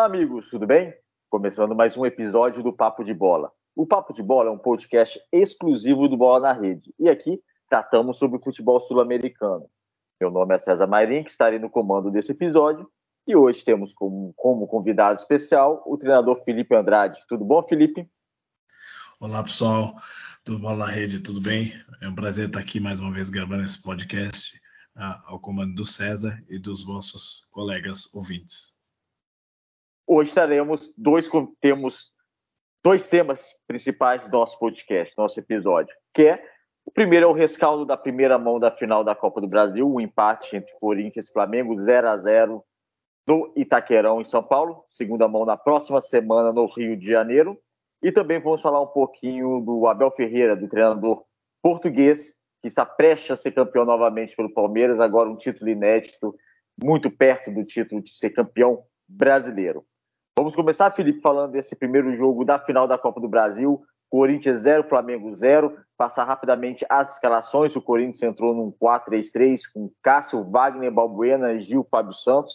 Olá, amigos, tudo bem? Começando mais um episódio do Papo de Bola. O Papo de Bola é um podcast exclusivo do Bola na Rede e aqui tratamos sobre o futebol sul-americano. Meu nome é César Mairim, que estarei no comando desse episódio e hoje temos como, como convidado especial o treinador Felipe Andrade. Tudo bom, Felipe? Olá, pessoal. Tudo bom na rede? Tudo bem? É um prazer estar aqui mais uma vez gravando esse podcast ao comando do César e dos vossos colegas ouvintes. Hoje teremos dois, temos dois temas principais do nosso podcast, nosso episódio, que é o primeiro é o rescaldo da primeira mão da final da Copa do Brasil, o um empate entre Corinthians e Flamengo, 0 a 0 no Itaquerão, em São Paulo. Segunda mão na próxima semana no Rio de Janeiro. E também vamos falar um pouquinho do Abel Ferreira, do treinador português, que está prestes a ser campeão novamente pelo Palmeiras, agora um título inédito, muito perto do título de ser campeão brasileiro. Vamos começar, Felipe, falando desse primeiro jogo da final da Copa do Brasil. Corinthians 0, Flamengo 0. Passar rapidamente as escalações. O Corinthians entrou num 4-3-3 com Cássio, Wagner, Balbuena, Gil, Fábio Santos,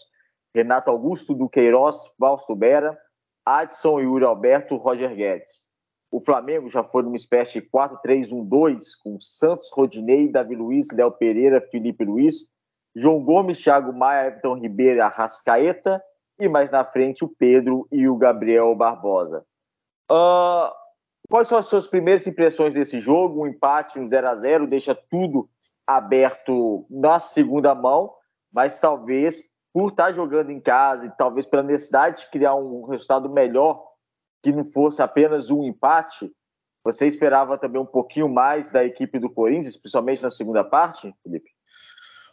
Renato Augusto, Duqueiroz, Valsto Bera, Adson, Yuri Alberto, Roger Guedes. O Flamengo já foi numa espécie de 4-3-1-2 com Santos, Rodinei, Davi Luiz, Léo Pereira, Felipe Luiz, João Gomes, Thiago Maia, Everton Ribeiro, Arrascaeta e mais na frente o Pedro e o Gabriel Barbosa. Uh, quais são as suas primeiras impressões desse jogo? Um empate, um 0 a 0 deixa tudo aberto na segunda mão, mas talvez por estar jogando em casa e talvez pela necessidade de criar um resultado melhor, que não fosse apenas um empate, você esperava também um pouquinho mais da equipe do Corinthians, principalmente na segunda parte, Felipe?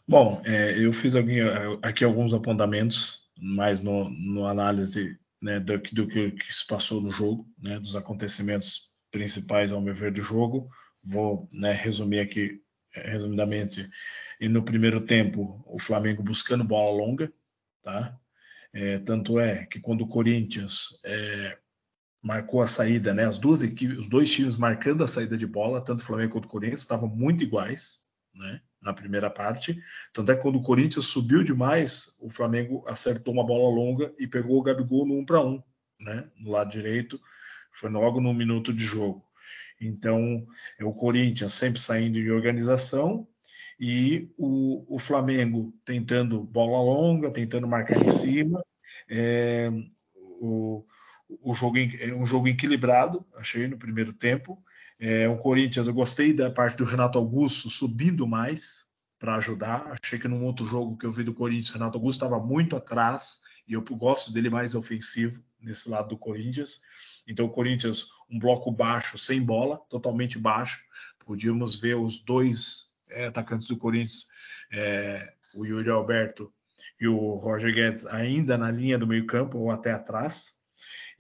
Bom, é, eu fiz aqui, aqui alguns apontamentos mais no, no análise né, do, do que, que, se passou no jogo, né, dos acontecimentos principais, ao meu ver, do jogo. Vou né, resumir aqui, é, resumidamente, e no primeiro tempo, o Flamengo buscando bola longa, tá? É, tanto é que quando o Corinthians é, marcou a saída, né, as duas equipes, os dois times marcando a saída de bola, tanto o Flamengo quanto o Corinthians, estavam muito iguais, né? na primeira parte. Tanto é que quando o Corinthians subiu demais, o Flamengo acertou uma bola longa e pegou o Gabigol no 1 para 1, né? No lado direito, foi logo no minuto de jogo. Então, é o Corinthians sempre saindo de organização e o, o Flamengo tentando bola longa, tentando marcar em cima. É, o, o jogo, é um jogo equilibrado, achei, no primeiro tempo. É, o Corinthians, eu gostei da parte do Renato Augusto subindo mais para ajudar. Achei que num outro jogo que eu vi do Corinthians, o Renato Augusto estava muito atrás e eu gosto dele mais ofensivo nesse lado do Corinthians. Então, o Corinthians, um bloco baixo, sem bola, totalmente baixo. Podíamos ver os dois é, atacantes do Corinthians, é, o Yuri Alberto e o Roger Guedes, ainda na linha do meio-campo ou até atrás.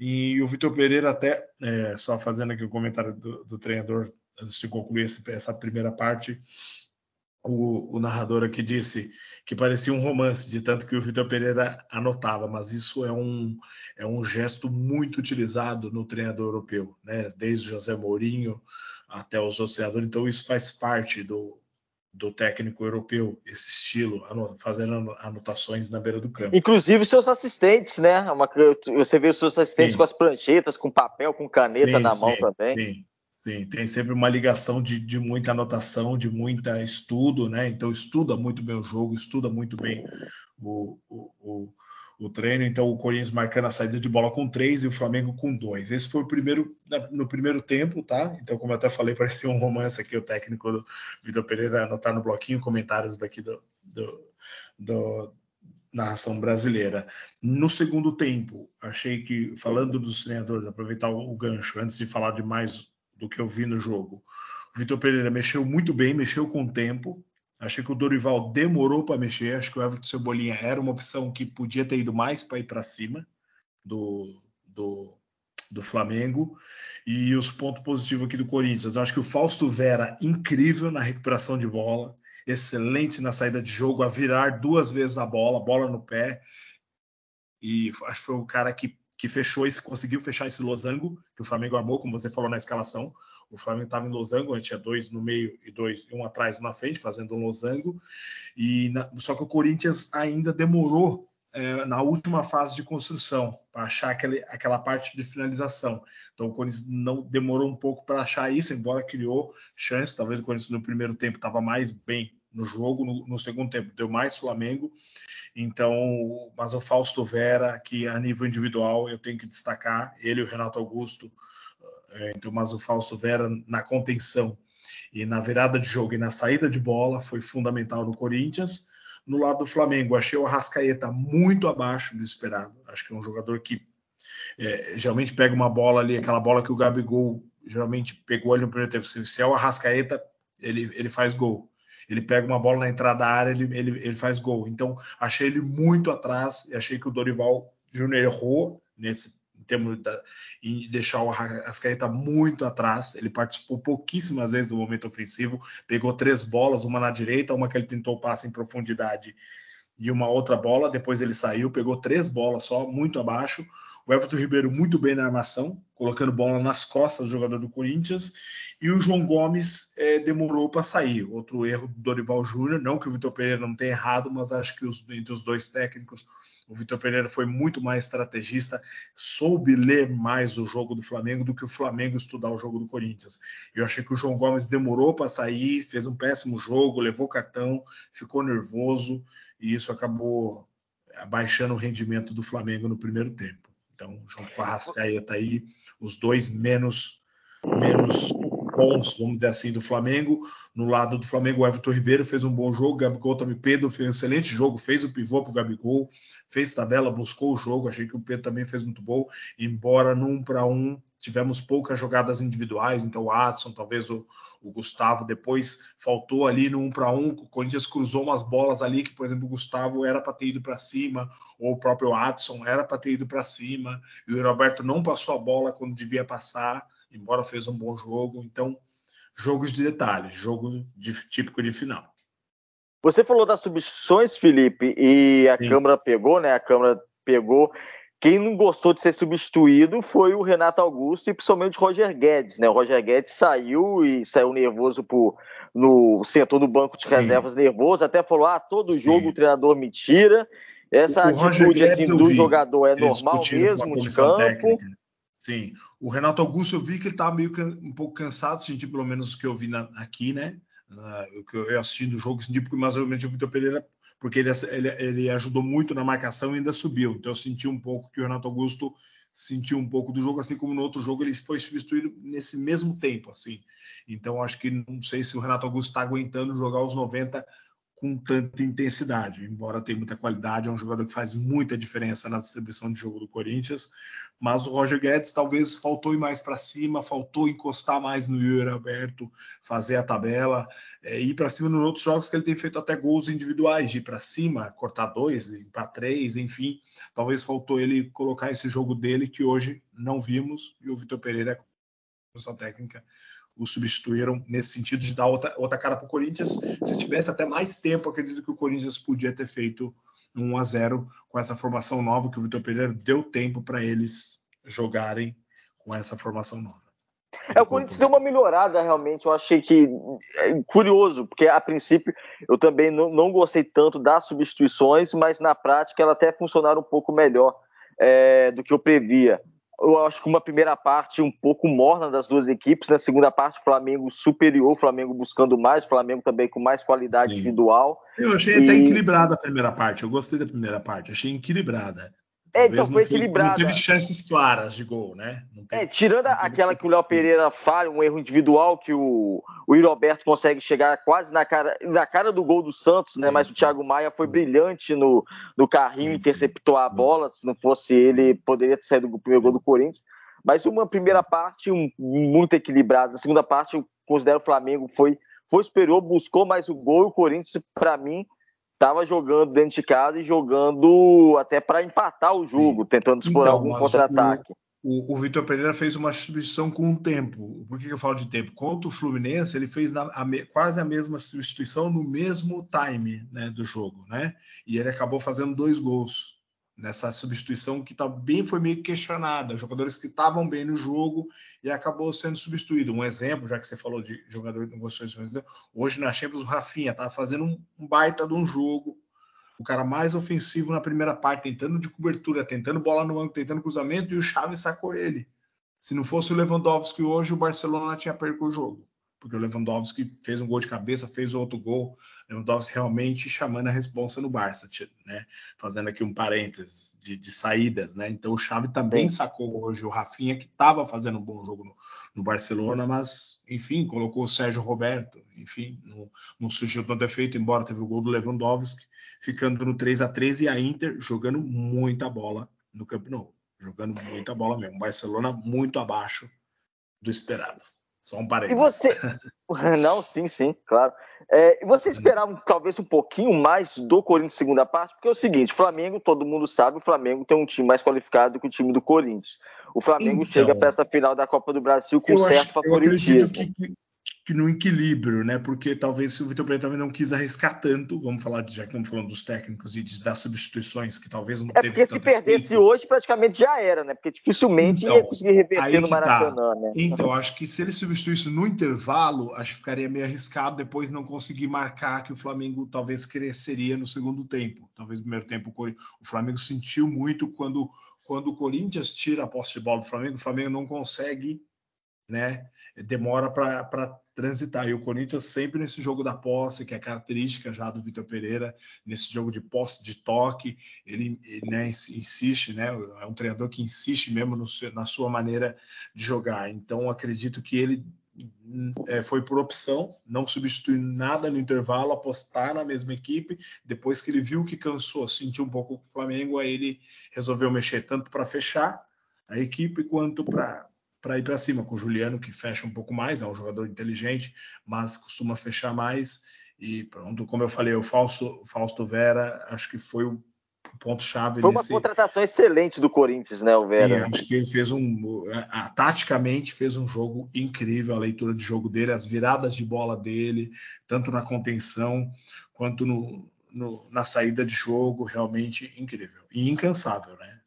E o Vitor Pereira, até é, só fazendo aqui o comentário do, do, treinador, antes de concluir esse, essa primeira parte, o, o, narrador aqui disse que parecia um romance, de tanto que o Vitor Pereira anotava, mas isso é um, é um gesto muito utilizado no treinador europeu, né? desde José Mourinho até os outros treinadores, então isso faz parte do, do técnico europeu, esse estilo, fazendo anotações na beira do campo. Inclusive seus assistentes, né? É uma, você vê os seus assistentes sim. com as pranchetas, com papel, com caneta sim, na mão sim, também. Sim, sim, tem sempre uma ligação de, de muita anotação, de muita estudo, né? Então estuda muito bem o jogo, estuda muito bem o, o, o o treino, então o Corinthians marcando a saída de bola com três e o Flamengo com dois. Esse foi o primeiro no primeiro tempo, tá? Então, como eu até falei, parecia um romance aqui, o técnico Vitor Pereira anotar no bloquinho comentários daqui do, do, do narração brasileira. No segundo tempo, achei que, falando dos treinadores, aproveitar o gancho, antes de falar de mais do que eu vi no jogo, Vitor Pereira mexeu muito bem, mexeu com o tempo, Achei que o Dorival demorou para mexer. Acho que o Everton Cebolinha era uma opção que podia ter ido mais para ir para cima do, do, do, Flamengo. E os pontos positivos aqui do Corinthians. Acho que o Fausto Vera, incrível na recuperação de bola, excelente na saída de jogo, a virar duas vezes a bola, bola no pé. E acho que foi o cara que, que fechou esse, conseguiu fechar esse losango que o Flamengo armou, como você falou na escalação. O Flamengo estava em losango, a gente tinha dois no meio e dois um atrás na frente, fazendo um losango. E na, só que o Corinthians ainda demorou é, na última fase de construção, para achar aquele, aquela parte de finalização. Então o Corinthians não demorou um pouco para achar isso, embora criou chance. Talvez o Corinthians no primeiro tempo estava mais bem no jogo, no, no, segundo tempo deu mais Flamengo. Então, mas o Fausto Vera, que a nível individual eu tenho que destacar, ele e o Renato Augusto, é, mas o Fausto Vera na contenção e na virada de jogo e na saída de bola foi fundamental no Corinthians. No lado do Flamengo, achei o Arrascaeta muito abaixo do esperado. Acho que é um jogador que é, geralmente pega uma bola ali, aquela bola que o Gabigol geralmente pegou ali no primeiro tempo. Se é o Arrascaeta, ele, ele faz gol. Ele pega uma bola na entrada da área, ele, ele, ele faz gol. Então, achei ele muito atrás e achei que o Dorival Júnior errou nesse em termos de, deixar o Arrascaeta muito atrás. Ele participou pouquíssimas vezes do momento ofensivo, pegou três bolas, uma na direita, uma que ele tentou passe em profundidade e uma outra bola. Depois ele saiu, pegou três bolas só, muito abaixo. O Everton Ribeiro muito bem na armação, colocando bola nas costas do jogador do Corinthians. E o João Gomes é, demorou para sair. Outro erro do Dorival Júnior. Não que o Vitor Pereira não tenha errado, mas acho que os, entre os dois técnicos, o Vitor Pereira foi muito mais estrategista, soube ler mais o jogo do Flamengo do que o Flamengo estudar o jogo do Corinthians. Eu achei que o João Gomes demorou para sair, fez um péssimo jogo, levou cartão, ficou nervoso e isso acabou abaixando o rendimento do Flamengo no primeiro tempo. Então, junto com a aí, os dois menos menos bons, vamos dizer assim, do Flamengo. No lado do Flamengo, o Everton Ribeiro fez um bom jogo, Gabigol também, Pedro fez um excelente jogo, fez o pivô para o Gabigol, fez tabela, buscou o jogo, achei que o Pedro também fez muito bom, embora num para um tivemos poucas jogadas individuais, então o Adson, talvez o, o Gustavo, depois faltou ali no um para um, o Corinthians cruzou umas bolas ali que, por exemplo, o Gustavo era para ter ido para cima, ou o próprio Adson era para ter ido para cima, e o Roberto não passou a bola quando devia passar, embora fez um bom jogo. Então, jogos de detalhes, jogo de, típico de final. Você falou das substituições, Felipe, e a Sim. Câmara pegou, né? A Câmara pegou. Quem não gostou de ser substituído foi o Renato Augusto e principalmente o Roger Guedes, né? O Roger Guedes saiu e saiu nervoso por, no sentou no banco de reservas Sim. nervoso, até falou: ah, todo Sim. jogo o treinador me tira. Essa o atitude assim, do jogador é normal mesmo de campo. Técnica. Sim, o Renato Augusto eu vi que ele estava meio um pouco cansado, senti pelo menos o que eu vi na, aqui, né? Uh, o que eu assisti do jogo, senti porque mais ou menos o Vitor Pereira, porque ele, ele, ele, ajudou muito na marcação e ainda subiu. Então eu senti um pouco que o Renato Augusto sentiu um pouco do jogo, assim como no outro jogo ele foi substituído nesse mesmo tempo, assim. Então acho que não sei se o Renato Augusto está aguentando jogar os 90 com tanta intensidade. Embora tenha muita qualidade, é um jogador que faz muita diferença na distribuição de jogo do Corinthians. Mas o Roger Guedes talvez faltou ir mais para cima, faltou encostar mais no Yuri Alberto, fazer a tabela, é, ir para cima nos outros jogos que ele tem feito até gols individuais, de ir para cima, cortar dois, para três, enfim. Talvez faltou ele colocar esse jogo dele que hoje não vimos e o Vitor Pereira, comissão técnica, o substituíram nesse sentido de dar outra, outra cara para o Corinthians. Se tivesse até mais tempo, acredito que o Corinthians podia ter feito um 1 a 0 com essa formação nova que o Vitor Pereira deu tempo para eles jogarem com essa formação nova. É, o Corinthians deu uma melhorada realmente. Eu achei que é curioso, porque a princípio eu também não, não gostei tanto das substituições, mas na prática ela até funcionaram um pouco melhor é, do que eu previa eu acho que uma primeira parte um pouco morna das duas equipes, na segunda parte o Flamengo superior, o Flamengo buscando mais, o Flamengo também com mais qualidade Sim. individual. Sim, eu achei e... até equilibrada a primeira parte, eu gostei da primeira parte, achei equilibrada. É, então foi equilibrado. Não teve chances claras de gol, né? é, tirando aquela que o Léo Pereira falha, um erro individual que o, o Roberto consegue chegar quase na cara, na cara do gol do Santos, né? Sim, Mas sim. o Thiago Maia foi brilhante no, no carrinho, sim, interceptou a bola. Se não fosse ele, poderia ter saído do primeiro gol do Corinthians. Mas uma primeira parte um, muito equilibrada. Na segunda parte, eu considero o Flamengo foi, foi superior, buscou mais o gol. E o Corinthians, para mim, estava jogando dentro de casa e jogando até para empatar o jogo, Sim. tentando explorar então, algum contra-ataque. O, o, Vitor Pereira fez uma substituição com um tempo. Por que, que eu falo de tempo? Contra o Fluminense, ele fez na, a, quase a mesma substituição no mesmo time né, do jogo, né? E ele acabou fazendo dois gols nessa substituição que também foi meio questionada. Jogadores que estavam bem no jogo e acabou sendo substituído. Um exemplo, já que você falou de jogador de negociações, hoje na Champions o Rafinha estava fazendo um baita de um jogo. o cara mais ofensivo na primeira parte, tentando de cobertura, tentando bola no ângulo, tentando cruzamento, e o Chaves sacou ele. Se não fosse o Lewandowski hoje, o Barcelona tinha perco o jogo porque o Lewandowski fez um gol de cabeça, fez outro gol. Lewandowski realmente chamando a responsa no Barça, né? Fazendo aqui um parênteses de, de saídas, né? Então o Xavi também sacou hoje o Rafinha, que estava fazendo um bom jogo no, no, Barcelona, mas, enfim, colocou o Sérgio Roberto, enfim, não, não surgiu tanto efeito, embora teve o gol do Lewandowski, ficando no 3 a 3 e a Inter jogando muita bola no Camp Nou. Jogando muita bola mesmo. Barcelona muito abaixo do esperado. Só um parênteses. E você. Não, sim, sim, claro. É, e você esperava talvez um pouquinho mais do Corinthians segunda parte, porque é o seguinte: Flamengo, todo mundo sabe, o Flamengo tem um time mais qualificado que o time do Corinthians. O Flamengo então, chega para essa final da Copa do Brasil com certo favoritismo. Eu acredito que no equilíbrio, né? Porque talvez se o Vitor Pereira também não quis arriscar tanto, vamos falar de, já que estamos falando dos técnicos e de, das substituições que talvez não é teve porque se perdesse efeito. hoje praticamente já era, né? Porque dificilmente então, ia conseguir reverter no tá. Maracanã, tá. né? Então acho que se ele substituísse no intervalo, acho que ficaria meio arriscado depois não conseguir marcar que o Flamengo talvez cresceria no segundo tempo. Talvez no primeiro tempo o Flamengo sentiu muito quando quando o Corinthians tira a posse de bola do Flamengo, o Flamengo não consegue né? Demora para transitar. E o Corinthians sempre nesse jogo da posse, que é característica já do Vitor Pereira, nesse jogo de posse, de toque, ele, ele né, insiste, né? É um treinador que insiste mesmo no, na sua maneira de jogar. Então acredito que ele é, foi por opção, não substituir nada no intervalo, apostar na mesma equipe. Depois que ele viu que cansou, sentiu um pouco o Flamengo, aí ele resolveu mexer tanto para fechar a equipe quanto para para ir para cima, com o Juliano, que fecha um pouco mais, é um jogador inteligente, mas costuma fechar mais. E pronto, como eu falei, o Fausto, Fausto Vera, acho que foi o ponto-chave. Foi uma nesse... contratação excelente do Corinthians, né, o Vera? Sim, acho que ele fez um. A, a, taticamente fez um jogo incrível, a leitura de jogo dele, as viradas de bola dele, tanto na contenção quanto no, no, na saída de jogo, realmente incrível. E incansável, né?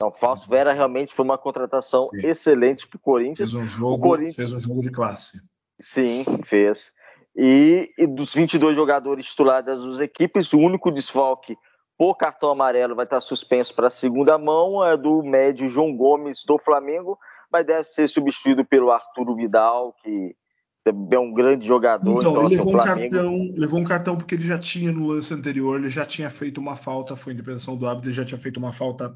Então, Fausto Vera realmente foi uma contratação Sim. excelente para o Corinthians. Fez um jogo, Corinthians... fez um jogo de classe. Sim, fez. E, e, dos 22 jogadores titulares das duas equipes, o único desfalque por cartão amarelo vai estar suspenso para a segunda mão é do médio João Gomes do Flamengo, mas deve ser substituído pelo Arturo Vidal, que é um grande jogador. Então, então ele levou um, cartão, levou um cartão porque ele já tinha no lance anterior, ele já tinha feito uma falta, foi interpretação do árbitro, ele já tinha feito uma falta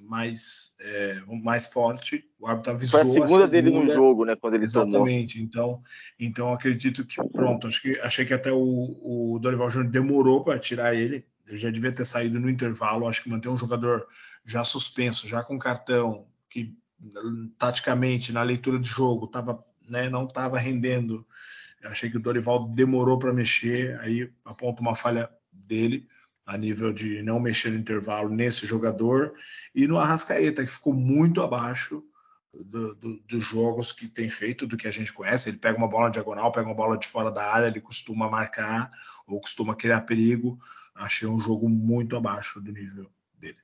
mais, é, mais forte. O árbitro avisou. Foi a segunda, a segunda, dele no jogo, né? Quando ele Exatamente. Tomou. Então, então acredito que pronto. Acho que achei que até o, o Dorival Júnior demorou para tirar ele. Ele já devia ter saído no intervalo. Acho que manter um jogador já suspenso, já com cartão, que taticamente na leitura de jogo tava, né, não estava rendendo. Eu achei que o Dorival demorou para mexer. Aí aponta uma falha dele a nível de não mexer no intervalo nesse jogador, e no Arrascaeta, que ficou muito abaixo do, do, dos jogos que tem feito, do que a gente conhece. Ele pega uma bola diagonal, pega uma bola de fora da área, ele costuma marcar ou costuma criar perigo. Achei um jogo muito abaixo do nível dele.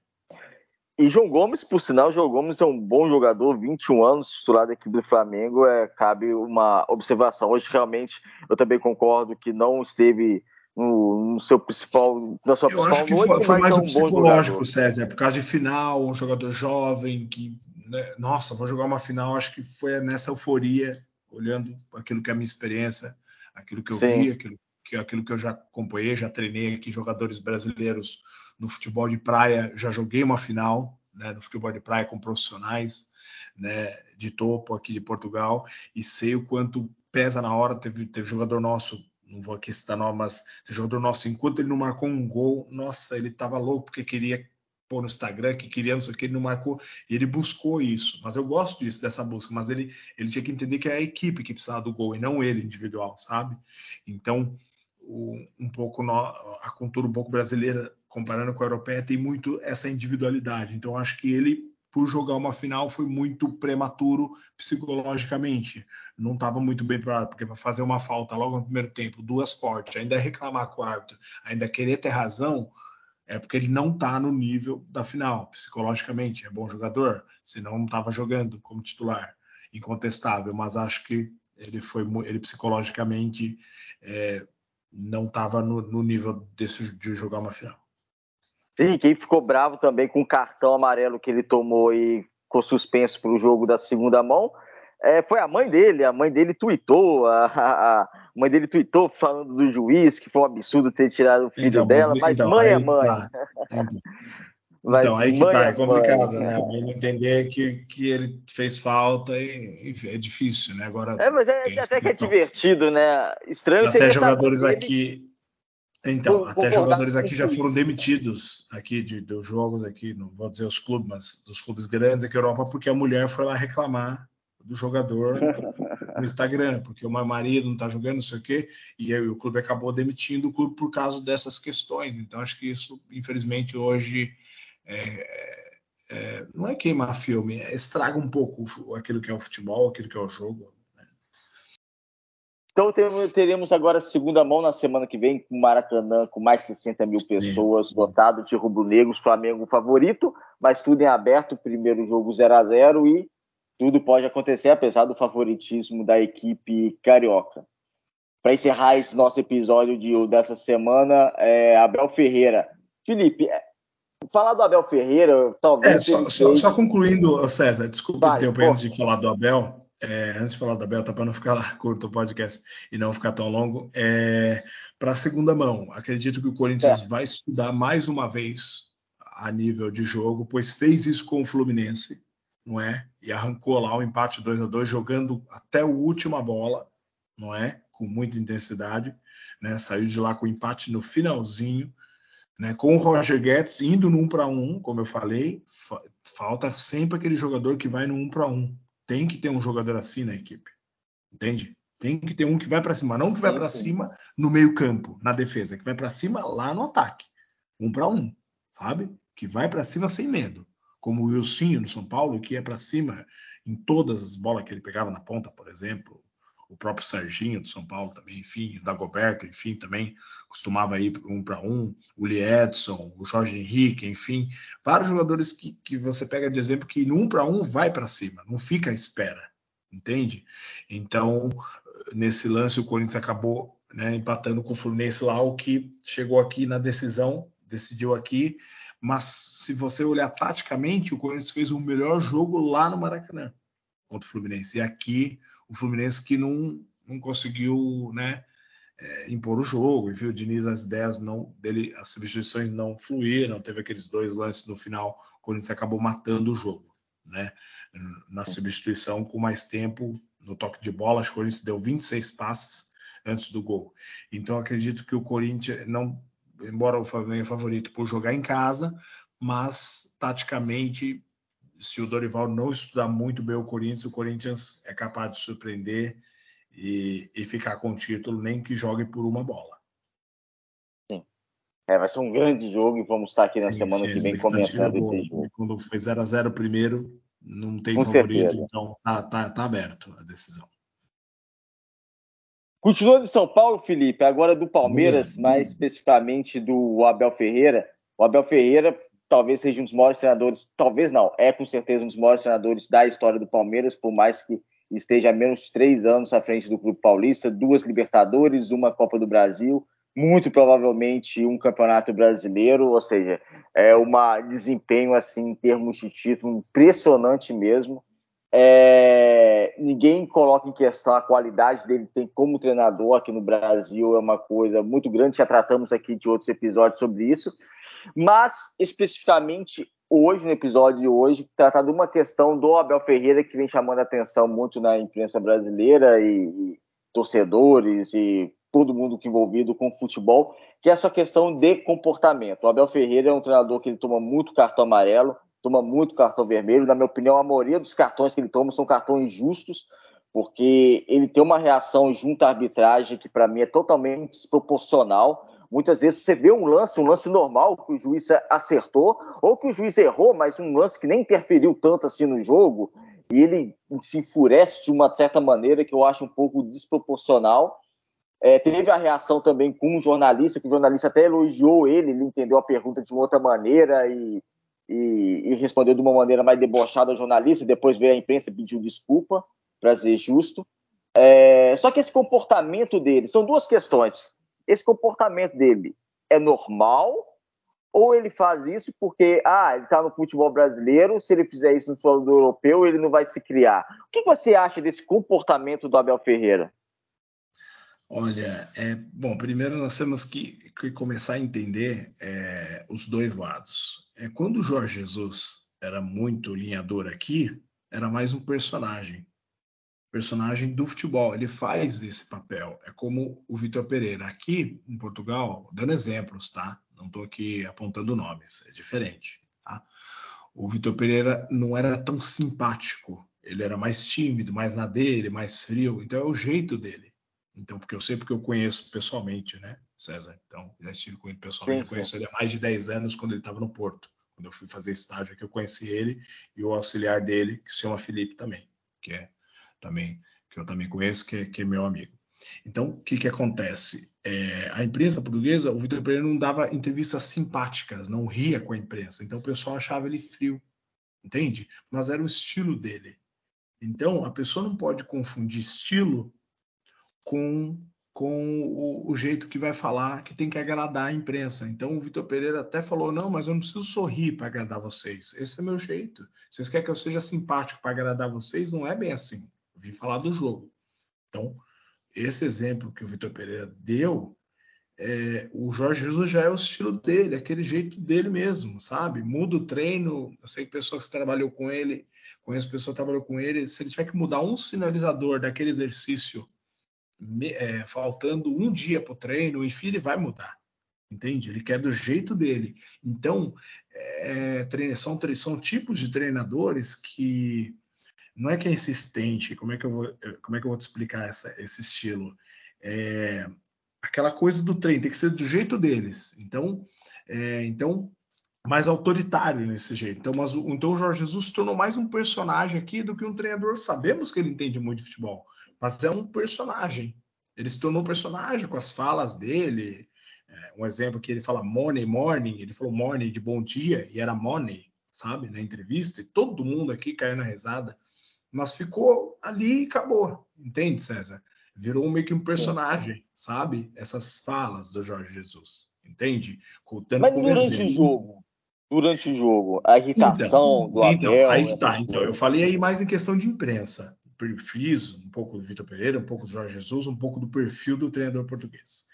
E João Gomes, por sinal, João Gomes é um bom jogador, 21 anos, titular da equipe do Flamengo. É, cabe uma observação. Hoje, realmente, eu também concordo que não esteve no, no, seu principal, na sua Eu principal acho que noite, foi, foi mais é um, psicológico, César, por causa de final, um jogador jovem que, né, nossa, vou jogar uma final, acho que foi nessa euforia, olhando aquilo que é a minha experiência, aquilo que eu Sim. vi, aquilo que, aquilo que eu já acompanhei, já treinei aqui jogadores brasileiros no futebol de praia, já joguei uma final, né, no futebol de praia com profissionais, né, de topo aqui de Portugal, e sei o quanto pesa na hora, teve, teve jogador nosso não vou aqui citar nome, mas esse jogador nosso, enquanto ele não marcou um gol, nossa, ele estava louco porque queria pôr no Instagram, que queria não sei o que, ele não marcou, e ele buscou isso. Mas eu gosto disso, dessa busca, mas ele, ele tinha que entender que é a equipe que precisava do gol e não ele individual, sabe? Então, o, um pouco no, a cultura um pouco brasileira, comparando com a europeia, tem muito essa individualidade. Então, acho que ele por jogar uma final foi muito prematuro psicologicamente. Não estava muito bem preparado, porque para fazer uma falta logo no primeiro tempo, duas fortes, ainda reclamar com o árbitro, ainda querer ter razão, é porque ele não está no nível da final, psicologicamente. É bom jogador, senão não estava jogando como titular, incontestável. Mas acho que ele foi, ele psicologicamente é, não estava no, no, nível desse, de jogar uma final. Sim, quem ficou bravo também com o cartão amarelo que ele tomou e ficou suspenso para o jogo da segunda mão é, foi a mãe dele. A mãe dele tweetou, a, a, mãe dele tweetou falando do juiz, que foi um absurdo ter tirado o filho então, dela, mas, então, mãe é mãe. Tá. Então, então aí que tá, é, é complicado, mãe. né? Ele entender que, que ele fez falta e, e é difícil, né? Agora, é, mas é, até que é divertido, né? Estranho Até jogadores aqui. Então, até jogadores aqui já foram demitidos aqui de, dos jogos aqui, não vou dizer os clubes, mas dos clubes grandes aqui na Europa, porque a mulher foi lá reclamar do jogador no Instagram, porque o meu marido não está jogando, não sei o quê, e aí o clube acabou demitindo o clube por causa dessas questões. Então, acho que isso, infelizmente, hoje é, é, não é queimar filme, é, estraga um pouco aquilo que é o futebol, aquilo que é o jogo. Então teremos agora segunda mão na semana que vem com Maracanã com mais 60 mil pessoas, Sim. lotado de rubro-negros, Flamengo favorito, mas tudo em aberto, primeiro jogo 0 a 0 e tudo pode acontecer, apesar do favoritismo da equipe carioca. Para encerrar esse nosso episódio de, dessa semana, é Abel Ferreira. Felipe, é, falar do Abel Ferreira, talvez. É, só, só, só, concluindo, César, desculpa vale, o tempo antes de falar do Abel. É, antes de falar do Abel, tá para não ficar lá curto o podcast e não ficar tão longo. É, para a segunda mão, acredito que o Corinthians é. vai estudar mais uma vez a nível de jogo, pois fez isso com o Fluminense não é? E arrancou lá o empate 2 a 2 jogando até a última bola, não é? Com muita intensidade, né? Saiu de lá com o empate no finalzinho, né? Com o Roger Guedes indo no 1 para 1, como eu falei, fa falta sempre aquele jogador que vai no 1 para 1. Tem que ter um jogador assim na equipe. Entende? Tem que ter um que vai para cima, não que vai para cima no meio-campo, na defesa, que vai para cima lá no ataque. Um para um, sabe? Que vai para cima sem medo como o Wilson no São Paulo, que ia para cima em todas as bolas que ele pegava na ponta, por exemplo. O próprio Serginho do São Paulo também, enfim, o Dagoberto, enfim, também costumava ir um para um. O Lee Edson, o Jorge Henrique, enfim, vários jogadores que, que você pega de exemplo que no um para um vai para cima, não fica à espera, entende? Então, nesse lance, o Corinthians acabou né, empatando com o Fluminense lá, o que chegou aqui na decisão, decidiu aqui mas se você olhar taticamente, o Corinthians fez o melhor jogo lá no Maracanã contra o Fluminense. E aqui o Fluminense que não, não conseguiu né, é, impor o jogo. E o Diniz as ideias não dele, as substituições não fluíram, teve aqueles dois lances no final, o Corinthians acabou matando o jogo. Né? Na substituição com mais tempo, no toque de bola, acho que o Corinthians deu 26 passes antes do gol. Então acredito que o Corinthians não embora o Flamengo é favorito por jogar em casa, mas taticamente, se o Dorival não estudar muito bem o Corinthians, o Corinthians é capaz de surpreender e, e ficar com o título, nem que jogue por uma bola. Sim. É, vai ser um grande jogo e vamos estar aqui na sim, semana que vem comentando esse jogo. Quando foi 0 a 0 primeiro, não tem com favorito, certeza. então tá, tá, tá aberto a decisão. Continuando de São Paulo, Felipe, agora do Palmeiras, mais especificamente do Abel Ferreira. O Abel Ferreira talvez seja um dos maiores treinadores, talvez não, é com certeza um dos maiores treinadores da história do Palmeiras, por mais que esteja há menos de três anos à frente do Clube Paulista, duas Libertadores, uma Copa do Brasil, muito provavelmente um Campeonato Brasileiro, ou seja, é um desempenho assim em termos de título impressionante mesmo. É, ninguém coloca em questão a qualidade dele tem como treinador aqui no Brasil, é uma coisa muito grande. Já tratamos aqui de outros episódios sobre isso, mas especificamente hoje, no episódio de hoje, tratar de uma questão do Abel Ferreira que vem chamando a atenção muito na imprensa brasileira e, e torcedores e todo mundo que envolvido com futebol, que é essa questão de comportamento. O Abel Ferreira é um treinador que ele toma muito cartão amarelo, toma muito cartão vermelho. Na minha opinião, a maioria dos cartões que ele toma são cartões justos, porque ele tem uma reação junto à arbitragem que, para mim, é totalmente desproporcional. Muitas vezes você vê um lance, um lance normal, que o juiz acertou, ou que o juiz errou, mas um lance que nem interferiu tanto assim no jogo, e ele se enfurece de uma certa maneira que eu acho um pouco desproporcional. É, teve a reação também com um jornalista, que o jornalista até elogiou ele, ele entendeu a pergunta de uma outra maneira e e, e respondeu de uma maneira mais debochada ao jornalista, depois veio a imprensa e pediu desculpa, para ser justo. É, só que esse comportamento dele, são duas questões. Esse comportamento dele é normal ou ele faz isso porque, ah, ele está no futebol brasileiro, se ele fizer isso no solo europeu, ele não vai se criar. O que você acha desse comportamento do Abel Ferreira? Olha, é, bom, primeiro nós temos que, que começar a entender é, os dois lados. É, quando o Jorge Jesus era muito linhador aqui, era mais um personagem. Personagem do futebol. Ele faz esse papel. É como o Vitor Pereira. Aqui em Portugal, dando exemplos, tá? Não estou aqui apontando nomes, é diferente. Tá? O Vitor Pereira não era tão simpático, ele era mais tímido, mais na dele, mais frio, então é o jeito dele. Então, porque eu sei porque eu conheço pessoalmente, né, César? Então, já estive com ele pessoalmente, sim, sim. conheço ele há mais de 10 anos quando ele estava no Porto. Quando eu fui fazer estágio aqui, eu conheci ele e o auxiliar dele, que se chama Felipe também, que é também que eu também conheço, que é, que é meu amigo. Então, o que, que acontece? É, a imprensa portuguesa, o Vitor Pereira não dava entrevistas simpáticas, não ria com a imprensa. Então, o pessoal achava ele frio, entende? Mas era o estilo dele. Então, a pessoa não pode confundir estilo com, com o, o, jeito que vai falar, que tem que agradar a imprensa. Então, o Vitor Pereira até falou: não, mas eu não preciso sorrir para agradar vocês. Esse é meu jeito. Vocês querem que eu seja simpático para agradar vocês? Não é bem assim. Vim falar do jogo. Então, esse exemplo que o Vitor Pereira deu, é, o Jorge Jesus já é o estilo dele, aquele jeito dele mesmo, sabe? Muda o treino. Eu sei que pessoas que trabalhou com ele, conheço pessoas que trabalhou com ele. Se ele tiver que mudar um sinalizador daquele exercício, é, faltando um dia para o treino, enfim, ele vai mudar. Entende? Ele quer do jeito dele. Então, é, são, são tipos de treinadores que não é que é insistente, como é que eu vou, como é que eu vou te explicar essa, esse estilo? É, aquela coisa do trem tem que ser do jeito deles. Então, é, então mais autoritário nesse jeito. Então, mas, então o Jorge Jesus se tornou mais um personagem aqui do que um treinador. Sabemos que ele entende muito de futebol, mas é um personagem. Ele se tornou um personagem com as falas dele. É, um exemplo que ele fala money, morning, ele falou morning de bom dia e era money, sabe, na entrevista, e todo mundo aqui caiu na risada mas ficou ali e acabou, entende, César? Virou meio que um personagem, sabe? Essas falas do Jorge Jesus, entende? Contando mas durante o jogo, durante o jogo, a irritação então, do Abel... Então, aí tá, então, eu falei aí mais em questão de imprensa, fiz um pouco do Vitor Pereira, um pouco do Jorge Jesus, um pouco do perfil do treinador português.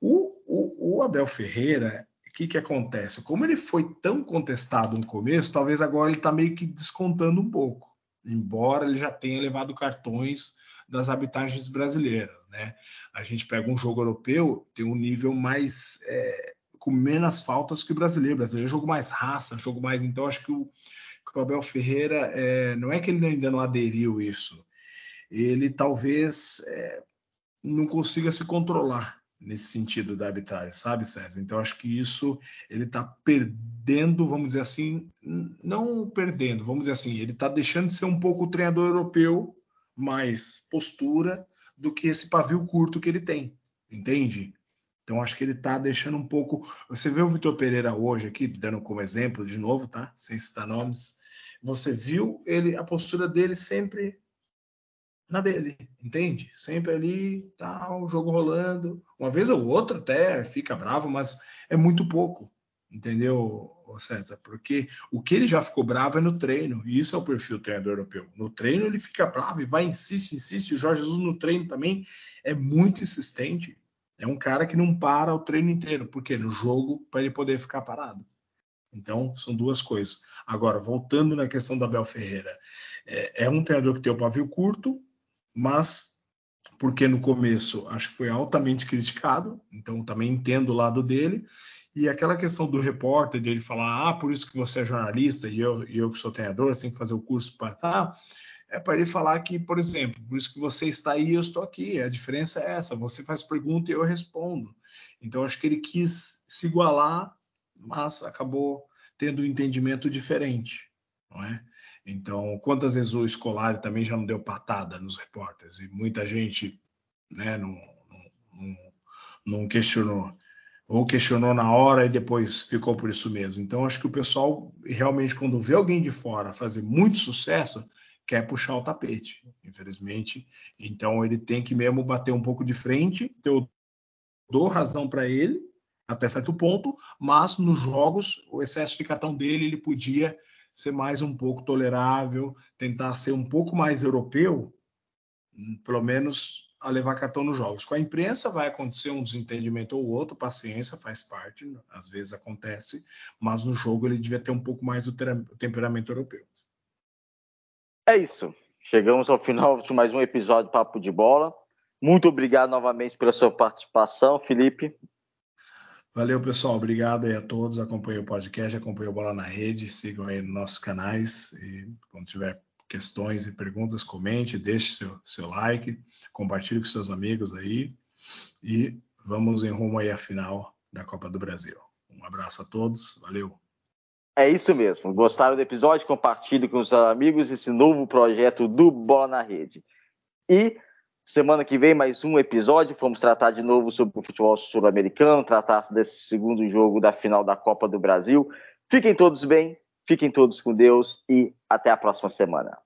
O, o, o Abel Ferreira, o que, que acontece? Como ele foi tão contestado no começo, talvez agora ele está meio que descontando um pouco embora ele já tenha levado cartões das habitagens brasileiras, né? A gente pega um jogo europeu, tem um nível mais é, com menos faltas que o brasileiro. O brasileiro é jogo mais raça, jogo mais. Então acho que o, que o Abel Ferreira é, não é que ele ainda não aderiu isso, ele talvez é, não consiga se controlar nesse sentido da arbitragem, sabe, César? Então acho que isso ele está perdendo, vamos dizer assim, não perdendo, vamos dizer assim, ele está deixando de ser um pouco o treinador europeu, mais postura do que esse pavio curto que ele tem, entende? Então acho que ele está deixando um pouco. Você vê o Vitor Pereira hoje aqui, dando como exemplo de novo, tá? Sem citar nomes. Você viu ele, a postura dele sempre na dele, entende? Sempre ali, tá o jogo rolando. Uma vez ou outra até fica bravo, mas é muito pouco, entendeu, César? Porque o que ele já ficou bravo é no treino, e isso é o perfil do treinador europeu. No treino ele fica bravo e vai, insiste, insiste. O Jorge Jesus no treino também é muito insistente. É um cara que não para o treino inteiro, porque no jogo, para ele poder ficar parado. Então, são duas coisas. Agora, voltando na questão da Abel Ferreira, é, é um treinador que tem o pavio curto, mas porque no começo acho que foi altamente criticado, então também entendo o lado dele. E aquela questão do repórter, dele falar, ah, por isso que você é jornalista e eu, e eu que sou treinador, você tem que fazer o curso para estar, é para ele falar que, por exemplo, por isso que você está aí eu estou aqui. A diferença é essa, você faz pergunta e eu respondo. Então acho que ele quis se igualar, mas acabou tendo um entendimento diferente, não é? Então, quantas vezes o escolar também já não deu patada nos repórteres e muita gente né, não, não, não questionou. Ou questionou na hora e depois ficou por isso mesmo. Então, acho que o pessoal realmente, quando vê alguém de fora fazer muito sucesso, quer puxar o tapete, infelizmente. Então, ele tem que mesmo bater um pouco de frente, o dou razão para ele até certo ponto, mas nos jogos o excesso de cartão dele ele podia ser mais um pouco tolerável, tentar ser um pouco mais europeu, pelo menos a levar cartão nos jogos. Com a imprensa vai acontecer um desentendimento ou outro, paciência faz parte, às vezes acontece, mas no jogo ele devia ter um pouco mais do temperamento europeu. É isso. Chegamos ao final de mais um episódio Papo de Bola. Muito obrigado novamente pela sua participação, Felipe. Valeu, pessoal. Obrigado aí a todos. Acompanhem o podcast, acompanhem o Bola na Rede, sigam aí nos nossos canais e quando tiver questões e perguntas, comente, deixe seu, seu like, compartilhe com seus amigos aí e vamos em rumo aí à final da Copa do Brasil. Um abraço a todos, valeu. É isso mesmo. Gostaram do episódio? Compartilhe com os amigos esse novo projeto do Bola na Rede. E semana que vem, mais um episódio. Vamos tratar de novo sobre o futebol sul-americano, tratar desse segundo jogo da final da Copa do Brasil. Fiquem todos bem, fiquem todos com Deus e até a próxima semana.